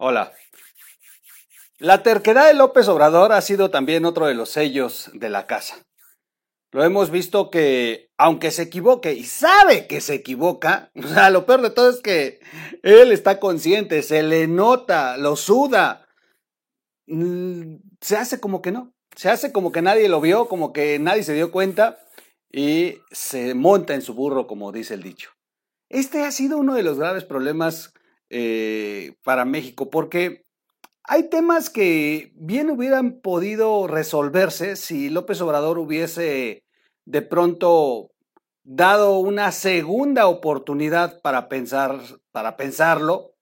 Hola. La terquedad de López Obrador ha sido también otro de los sellos de la casa. Lo hemos visto que, aunque se equivoque y sabe que se equivoca, o sea, lo peor de todo es que él está consciente, se le nota, lo suda, mm, se hace como que no, se hace como que nadie lo vio, como que nadie se dio cuenta y se monta en su burro, como dice el dicho. Este ha sido uno de los graves problemas eh, para México, porque hay temas que bien hubieran podido resolverse si López Obrador hubiese de pronto dado una segunda oportunidad para pensar, para pensarlo,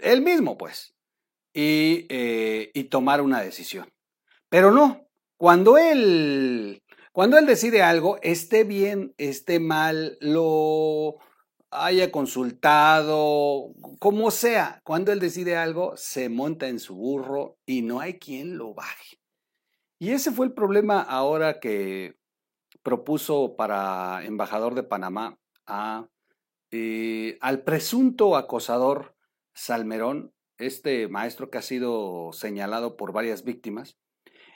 él mismo, pues, y, eh, y tomar una decisión. Pero no, cuando él, cuando él decide algo, esté bien, esté mal, lo haya consultado, como sea, cuando él decide algo, se monta en su burro y no hay quien lo baje. Y ese fue el problema ahora que propuso para embajador de Panamá a, eh, al presunto acosador Salmerón, este maestro que ha sido señalado por varias víctimas.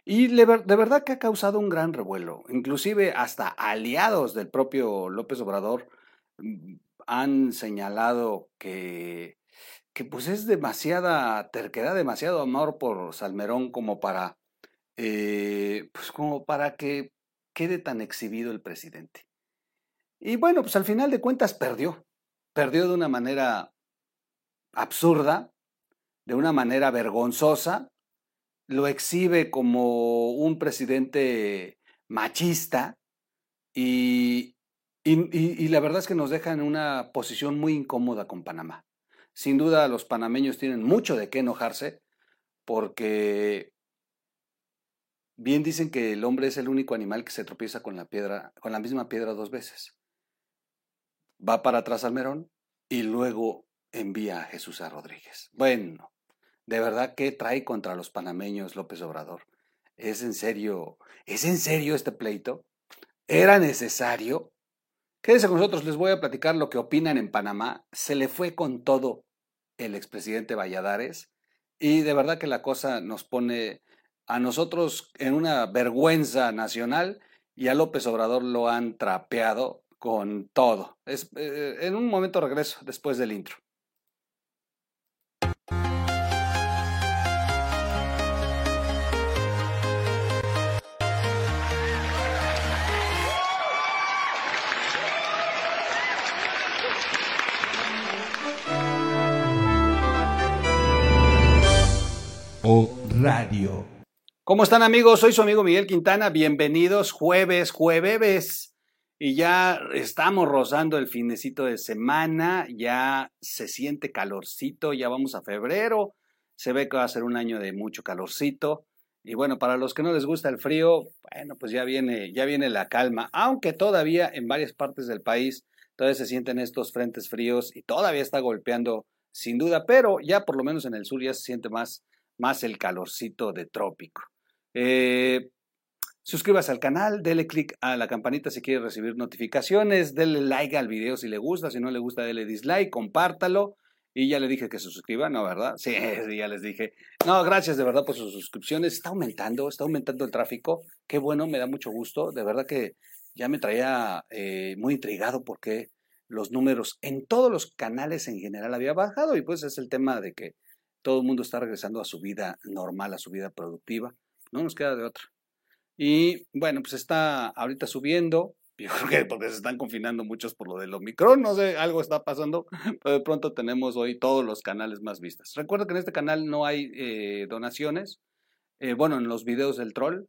Y de verdad que ha causado un gran revuelo. Inclusive hasta aliados del propio López Obrador mm, han señalado que, que pues es demasiada terquedad, demasiado amor por Salmerón como para, eh, pues como para que quede tan exhibido el presidente. Y bueno, pues al final de cuentas perdió. Perdió de una manera absurda, de una manera vergonzosa, lo exhibe como un presidente machista y, y, la verdad es que nos deja en una posición muy incómoda con Panamá. Sin duda los panameños tienen mucho de qué enojarse porque bien dicen que el hombre es el único animal que se tropieza con la piedra, con la misma piedra dos veces. Va para atrás al Merón y luego envía a Jesús a Rodríguez. Bueno, de verdad que trae contra los panameños López Obrador. ¿Es en serio? ¿Es en serio este pleito? ¿Era necesario? Quédense con nosotros, les voy a platicar lo que opinan en Panamá. Se le fue con todo el expresidente Valladares y de verdad que la cosa nos pone a nosotros en una vergüenza nacional y a López Obrador lo han trapeado con todo. Eh, en un momento regreso después del intro. Radio. ¿Cómo están amigos? Soy su amigo Miguel Quintana. Bienvenidos jueves, jueves. Y ya estamos rozando el finecito de semana, ya se siente calorcito, ya vamos a febrero, se ve que va a ser un año de mucho calorcito. Y bueno, para los que no les gusta el frío, bueno, pues ya viene, ya viene la calma, aunque todavía en varias partes del país todavía se sienten estos frentes fríos y todavía está golpeando sin duda, pero ya por lo menos en el sur ya se siente más, más el calorcito de trópico. Eh, suscríbase al canal, dele click a la campanita si quiere recibir notificaciones, dele like al video si le gusta, si no le gusta, dele dislike, compártalo. Y ya le dije que se suscriba, ¿no? ¿Verdad? Sí, ya les dije. No, gracias de verdad por sus suscripciones. Está aumentando, está aumentando el tráfico. Qué bueno, me da mucho gusto. De verdad que ya me traía eh, muy intrigado porque los números en todos los canales en general había bajado y pues es el tema de que todo el mundo está regresando a su vida normal, a su vida productiva, no nos queda de otra. Y bueno, pues está ahorita subiendo, yo creo que porque se están confinando muchos por lo del Omicron, no sé, algo está pasando, pero de pronto tenemos hoy todos los canales más vistas. Recuerda que en este canal no hay eh, donaciones, eh, bueno, en los videos del troll,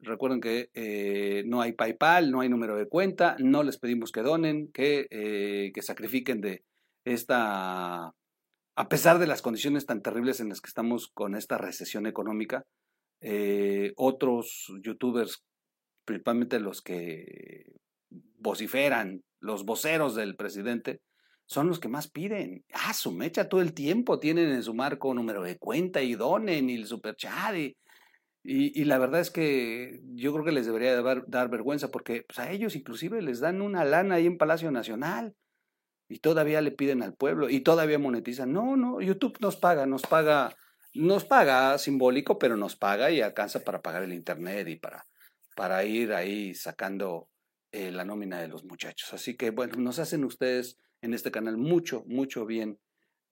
recuerden que eh, no hay PayPal, no hay número de cuenta, no les pedimos que donen, que, que sacrifiquen de esta a pesar de las condiciones tan terribles en las que estamos con esta recesión económica, eh, otros youtubers, principalmente los que vociferan, los voceros del presidente, son los que más piden. Ah, su mecha todo el tiempo tienen en su marco número de cuenta y donen y el superchat. Y, la verdad es que yo creo que les debería dar, dar vergüenza porque pues, a ellos inclusive les dan una lana ahí en Palacio Nacional. Y todavía le piden al pueblo y todavía monetizan. No, no, YouTube nos paga, nos paga, nos paga simbólico, pero nos paga y alcanza para pagar el internet y para, para ir ahí sacando eh, la nómina de los muchachos. Así que bueno, nos hacen ustedes en este canal mucho, mucho bien,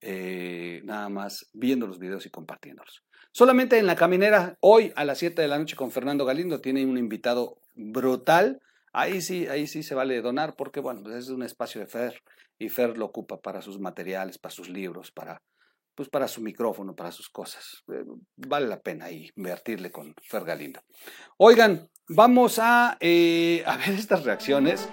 eh, nada más viendo los videos y compartiéndolos. Solamente en la caminera, hoy a las 7 de la noche con Fernando Galindo, tiene un invitado brutal. Ahí sí, ahí sí se vale donar porque, bueno, pues es un espacio de Fer y Fer lo ocupa para sus materiales, para sus libros, para, pues para su micrófono, para sus cosas. Eh, vale la pena invertirle con Fer Galindo. Oigan, vamos a, eh, a ver estas reacciones.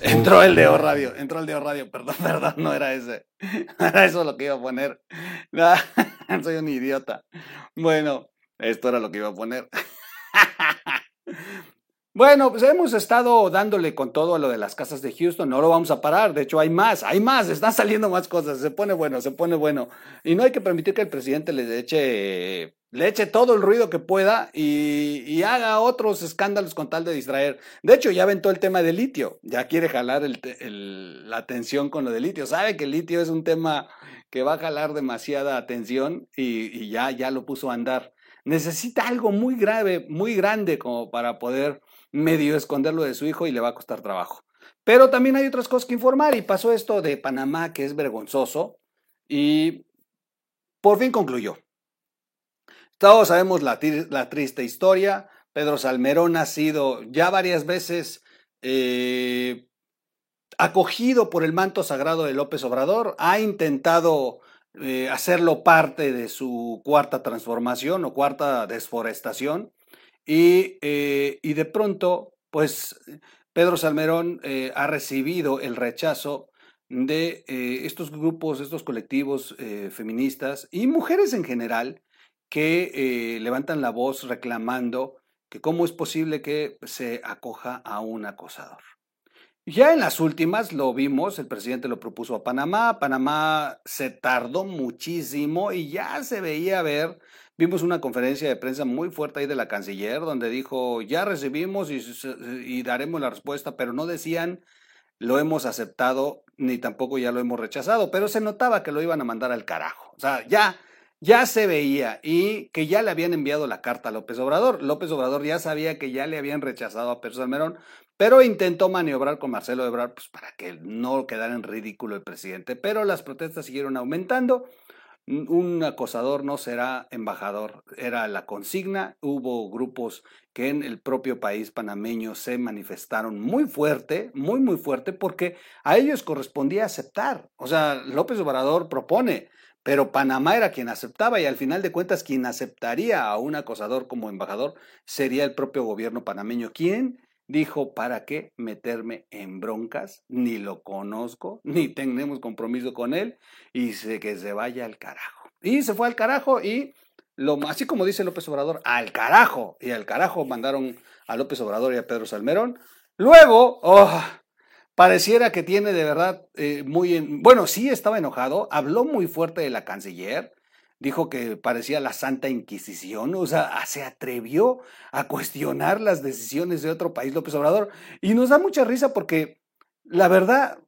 Entró el Deo Radio, entró el Deo Radio, perdón, perdón, no era ese. Era eso lo que iba a poner. Soy un idiota. Bueno, esto era lo que iba a poner. Bueno, pues hemos estado dándole con todo a lo de las casas de Houston, no lo vamos a parar, de hecho hay más, hay más, están saliendo más cosas, se pone bueno, se pone bueno. Y no hay que permitir que el presidente le eche, le eche todo el ruido que pueda y, haga otros escándalos con tal de distraer. De hecho, ya aventó el tema del litio, ya quiere jalar la atención con lo del litio, sabe que el litio es un tema que va a jalar demasiada atención y, y ya, ya lo puso a andar. Necesita algo muy grave, muy grande como para poder medio esconderlo de su hijo y le va a costar trabajo. Pero también hay otras cosas que informar y pasó esto de Panamá que es vergonzoso y por fin concluyó. Todos sabemos la, triste historia. Pedro Salmerón ha sido ya varias veces eh, acogido por el manto sagrado de López Obrador. Ha intentado eh, hacerlo parte de su cuarta transformación o cuarta desforestación. Eh, y, de pronto, pues Pedro Salmerón eh, ha recibido el rechazo de estos grupos, estos colectivos feministas y mujeres en general que levantan la voz reclamando que cómo es posible que se acoja a un acosador. Ya en las últimas lo vimos, el presidente lo propuso a Panamá, Panamá se tardó muchísimo y ya se veía ver Vimos una conferencia de prensa muy fuerte ahí de la canciller donde dijo, ya recibimos y, daremos la respuesta, pero no decían lo hemos aceptado ni tampoco ya lo hemos rechazado, pero se notaba que lo iban a mandar al carajo. O sea, ya, ya se veía y que ya le habían enviado la carta a López Obrador. López Obrador ya sabía que ya le habían rechazado a Pedro Salmerón, pero intentó maniobrar con Marcelo Ebrard pues, para que no quedara en ridículo el presidente. Pero las protestas siguieron aumentando un acosador no será embajador, era la consigna. Hubo grupos que en el propio país panameño se manifestaron muy fuerte, muy, muy fuerte, porque a ellos correspondía aceptar. O sea, López Obrador propone, pero Panamá era quien aceptaba y al final de cuentas quien aceptaría a un acosador como embajador sería el propio gobierno panameño. ¿Quién? Dijo, ¿para qué meterme en broncas? Ni lo conozco, ni tenemos compromiso con él, y sé que se vaya al carajo. Y se fue al carajo y, lo, así como dice López Obrador, al carajo. Y al carajo mandaron a López Obrador y a Pedro Salmerón. Luego, oh, pareciera que tiene de verdad eh, muy... bueno, sí estaba enojado, habló muy fuerte de la canciller, dijo que parecía la Santa Inquisición, o sea, se atrevió a cuestionar las decisiones de otro país, López Obrador, y nos da mucha risa porque la verdad,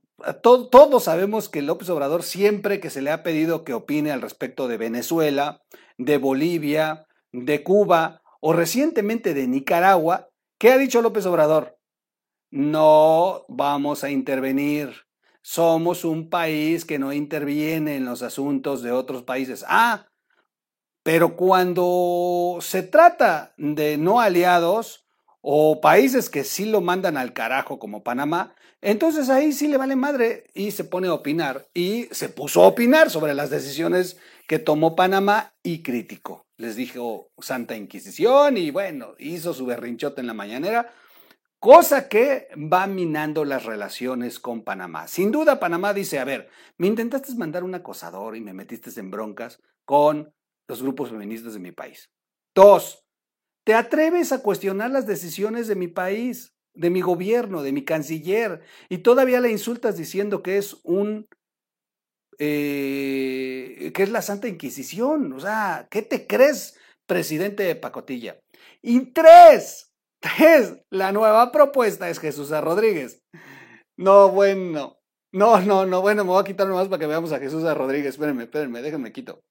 todos sabemos que López Obrador siempre que se le ha pedido que opine al respecto de Venezuela, de Bolivia, de Cuba o recientemente de Nicaragua, ¿qué ha dicho López Obrador? No vamos a intervenir somos un país que no interviene en los asuntos de otros países. Ah, pero cuando se trata de no aliados o países que sí lo mandan al carajo como Panamá, entonces ahí sí le vale madre y se pone a opinar. Y se puso a opinar sobre las decisiones que tomó Panamá y criticó. Les dijo Santa Inquisición y bueno, hizo su berrinchote en la mañanera cosa que va minando las relaciones con Panamá. Sin duda, Panamá dice, a ver, me intentaste mandar un acosador y me metiste en broncas con los grupos feministas de mi país. Dos, te atreves a cuestionar las decisiones de mi país, de mi gobierno, de mi canciller, y todavía le insultas diciendo que es un... Eh, que es la Santa Inquisición. O sea, ¿qué te crees, presidente de Pacotilla? Y tres, La nueva propuesta es Jesús. Rodríguez. No, bueno. No, no, no, bueno, me voy a quitar nomás para que veamos a Jesús A. Rodríguez. Espérenme, espérenme, déjenme quito.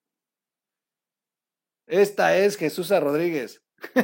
Esta es Jesús A. Rodríguez.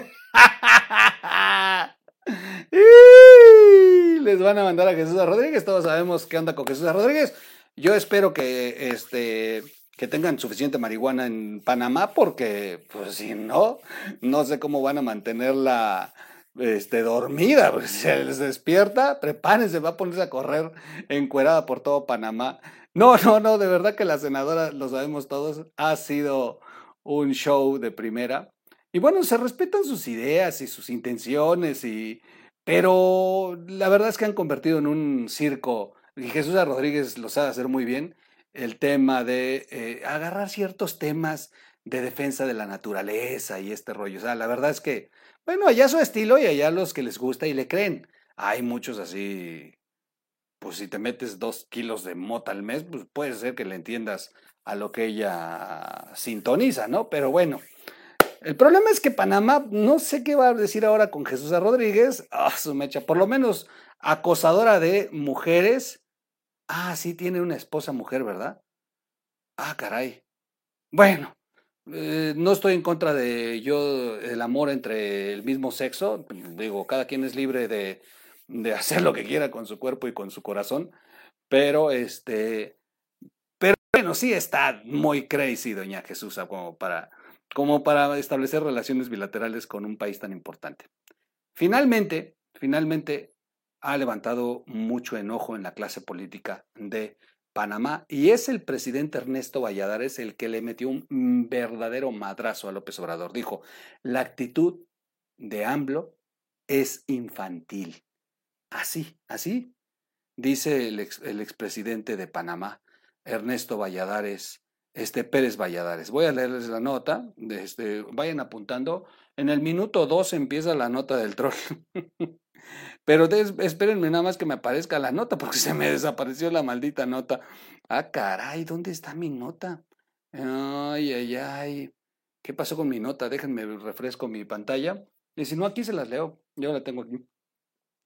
Les van a mandar a Jesús. Rodríguez. Todos sabemos qué onda con Jesús. Rodríguez. Yo espero que este que tengan suficiente marihuana en Panamá porque pues si no no sé cómo van a mantenerla este, dormida, pues, se les despierta, prepárense, va a ponerse a correr encuerada por todo Panamá. No, no, no, de verdad que la senadora, lo sabemos todos, ha sido un show de primera. Y bueno, se respetan sus ideas y sus intenciones, y, pero la verdad es que han convertido en un circo, y Jesús Rodríguez lo sabe hacer muy bien, el tema de eh, agarrar ciertos temas de defensa de la naturaleza y este rollo. O sea, la verdad es que bueno, allá su estilo y allá los que les gusta y le creen. Hay muchos así, pues si te metes dos kilos de mota al mes, pues puede ser que le entiendas a lo que ella sintoniza, ¿no? Pero bueno, el problema es que Panamá, no sé qué va a decir ahora con Jesús Rodríguez, ah, su mecha, por lo menos acosadora de mujeres. Ah, sí, tiene una esposa mujer, ¿verdad? Ah, caray. Bueno, eh, no estoy en contra de yo el amor entre el mismo sexo. Digo, cada quien es libre de, de hacer lo que quiera con su cuerpo y con su corazón. Pero este, pero bueno, sí está muy crazy, doña Jesús, como para, como para establecer relaciones bilaterales con un país tan importante. Finalmente, finalmente ha levantado mucho enojo en la clase política de Panamá y es el presidente Ernesto Valladares el que le metió un verdadero madrazo a López Obrador. Dijo, la actitud de AMLO es infantil. Así, así, dice el, expresidente de Panamá, Ernesto Valladares, este Pérez Valladares. Voy a leerles la nota, este, vayan apuntando. En el minuto 2 empieza la nota del troll. Pero espérenme nada más que me aparezca la nota, porque se me desapareció la maldita nota. Ah, caray, ¿dónde está mi nota? Ay, ay, ay. ¿Qué pasó con mi nota? Déjenme refresco mi pantalla. Y si no, aquí se las leo. Yo la tengo aquí.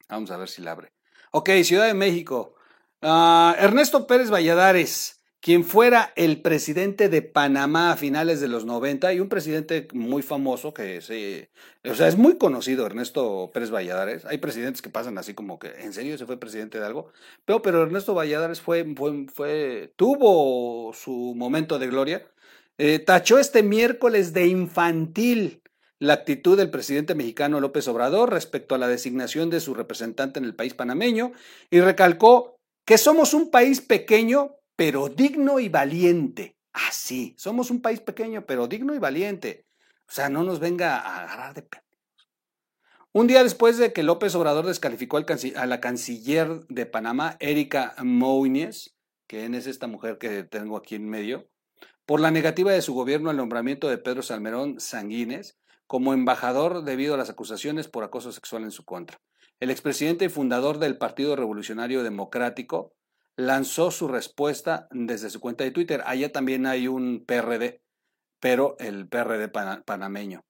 Vamos a ver si la abre. Ok, Ciudad de México. Ah, Ernesto Pérez Valladares quien fuera el presidente de Panamá a finales de los 90 y un presidente muy famoso que se, o sea, es muy conocido, Ernesto Pérez Valladares. Hay presidentes que pasan así como que, ¿en serio se fue presidente de algo? Pero, pero Ernesto Valladares fue, fue, tuvo su momento de gloria. Eh, tachó este miércoles de infantil la actitud del presidente mexicano López Obrador respecto a la designación de su representante en el país panameño y recalcó que somos un país pequeño pero digno y valiente. Así, somos un país pequeño, pero digno y valiente. O sea, no nos venga a agarrar de pendejos. Un día después de que López Obrador descalificó a la canciller de Panamá, Erika Moines, que es esta mujer que tengo aquí en medio, por la negativa de su gobierno al nombramiento de Pedro Salmerón Sanguines como embajador debido a las acusaciones por acoso sexual en su contra. El expresidente y fundador del Partido Revolucionario Democrático, lanzó su respuesta desde su cuenta de Twitter. Allá también hay un PRD, pero el PRD panameño.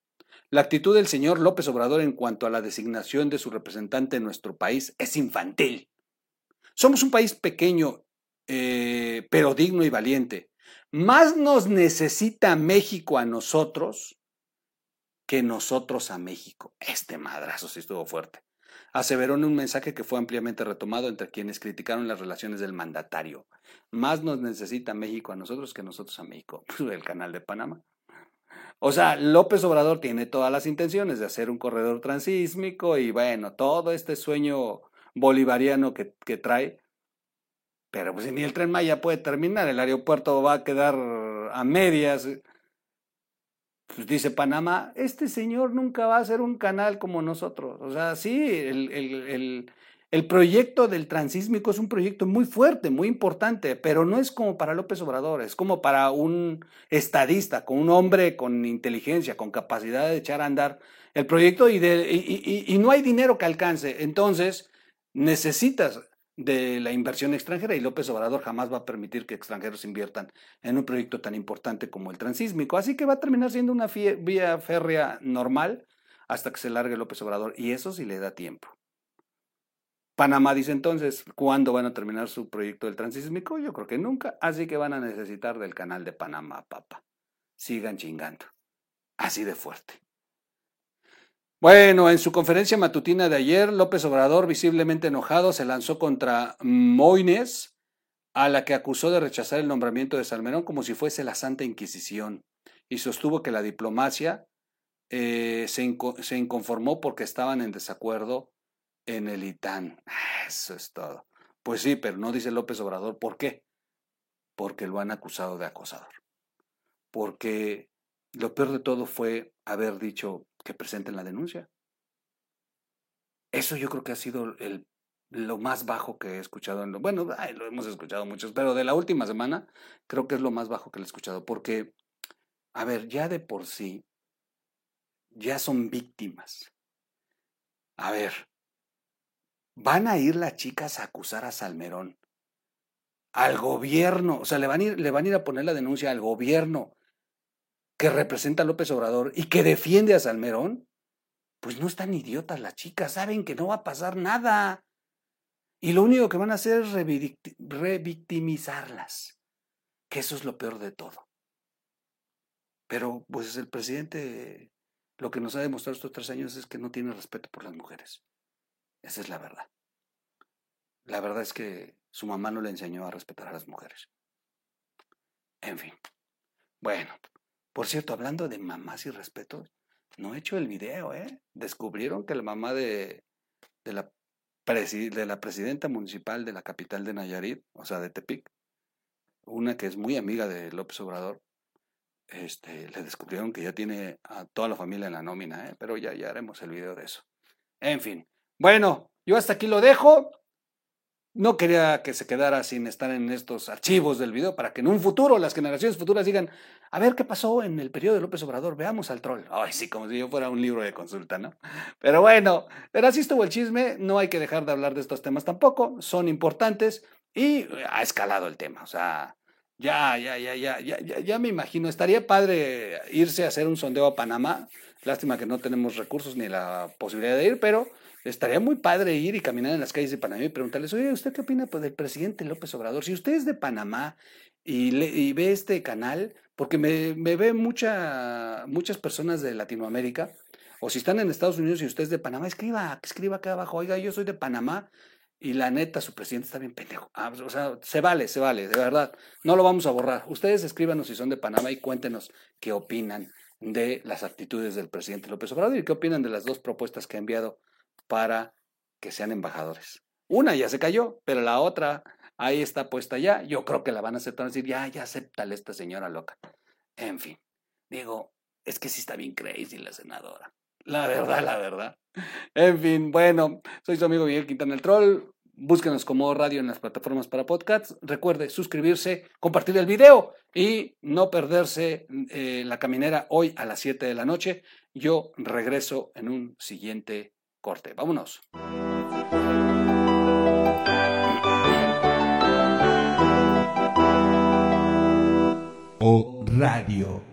La actitud del señor López Obrador en cuanto a la designación de su representante en nuestro país es infantil. Somos un país pequeño, eh, pero digno y valiente. Más nos necesita México a nosotros que nosotros a México. Este madrazo sí estuvo fuerte aseveró en un mensaje que fue ampliamente retomado entre quienes criticaron las relaciones del mandatario. Más nos necesita México a nosotros que nosotros a México, el canal de Panamá. O sea, López Obrador tiene todas las intenciones de hacer un corredor transísmico y bueno, todo este sueño bolivariano que, que trae, pero pues ni el tren Maya puede terminar, el aeropuerto va a quedar a medias. Pues dice Panamá, este señor nunca va a ser un canal como nosotros. O sea, sí, el, el, proyecto del transísmico es un proyecto muy fuerte, muy importante, pero no es como para López Obrador, es como para un estadista, con un hombre con inteligencia, con capacidad de echar a andar el proyecto y, de, y, y no hay dinero que alcance. Entonces, necesitas de la inversión extranjera y López Obrador jamás va a permitir que extranjeros inviertan en un proyecto tan importante como el transísmico. Así que va a terminar siendo una vía férrea normal. hasta que se largue López Obrador. Y eso sí le da tiempo. Panamá dice entonces, ¿cuándo van a terminar su proyecto del transísmico? Yo creo que nunca, así que van a necesitar del canal de Panamá, papá. Sigan chingando. Así de fuerte. Bueno, en su conferencia matutina de ayer, López Obrador, visiblemente enojado, se lanzó contra Moines, a la que acusó de rechazar el nombramiento de Salmerón como si fuese la Santa Inquisición, y sostuvo que la diplomacia eh, se, se inconformó porque estaban en desacuerdo en el ITAN. Eso es todo. Pues sí, pero no dice López Obrador. ¿Por qué? Porque lo han acusado de acosador. Porque lo peor de todo fue haber dicho que presenten la denuncia. Eso yo creo que ha sido el, lo más bajo que he escuchado. En lo, bueno, lo hemos escuchado muchos, pero de la última semana creo que es lo más bajo que he escuchado. Porque, a ver, ya de por sí, ya son víctimas. A ver, van a ir las chicas a acusar a Salmerón, al gobierno, o sea, le van a ir, le van a, ir a poner la denuncia al gobierno que representa a López Obrador y que defiende a Salmerón, pues no están idiotas las chicas, saben que no va a pasar nada. Y lo único que van a hacer es revictimizarlas, que eso es lo peor de todo. Pero pues el presidente lo que nos ha demostrado estos tres años es que no tiene respeto por las mujeres. Esa es la verdad. La verdad es que su mamá no le enseñó a respetar a las mujeres. En fin. Bueno, por cierto, hablando de mamás y respeto, no he hecho el video, ¿eh? Descubrieron que la mamá de, la, de la presidenta municipal de la capital de Nayarit, o sea, de Tepic, una que es muy amiga de López Obrador, este, le descubrieron que ya tiene a toda la familia en la nómina, ¿eh? pero ya haremos el video de eso. En fin, bueno, yo hasta aquí lo dejo. No quería que se quedara sin estar en estos archivos del video para que en un futuro las generaciones futuras digan, a ver qué pasó en el periodo de López Obrador, veamos al troll. Ay, sí, como si yo fuera un libro de consulta, ¿no? Pero bueno, pero así estuvo el chisme, no hay que dejar de hablar de estos temas tampoco, son importantes y ha escalado el tema, o sea, ya, ya, ya, ya, ya, ya, ya me imagino, estaría padre irse a hacer un sondeo a Panamá, lástima que no tenemos recursos ni la posibilidad de ir, pero estaría muy padre ir y caminar en las calles de Panamá y preguntarles, oye, ¿usted qué opina pues, del presidente López Obrador? Si usted es de Panamá y, ve este canal, porque me, me ve mucha, muchas personas de Latinoamérica, o si están en Estados Unidos y usted es de Panamá, escriba, escriba acá abajo, oiga, yo soy de Panamá y la neta, su presidente está bien pendejo. Ah, o sea, se vale, se vale, de verdad. No lo vamos a borrar. Ustedes escríbanos si son de Panamá y cuéntenos qué opinan de las actitudes del presidente López Obrador y qué opinan de las dos propuestas que ha enviado para que sean embajadores. Una ya se cayó, pero la otra ahí está puesta ya. Yo creo que la van a aceptar, decir, ya, ya acéptale esta señora loca. En fin, digo, es que sí está bien crazy la senadora. La verdad, la verdad. En fin, bueno, soy su amigo Miguel Quintana el Troll. Búsquenos como radio en las plataformas para podcasts. Recuerde suscribirse, compartir el video y no perderse eh, la caminera hoy a las 7 de la noche. Yo regreso en un siguiente corte. Vámonos. O Radio.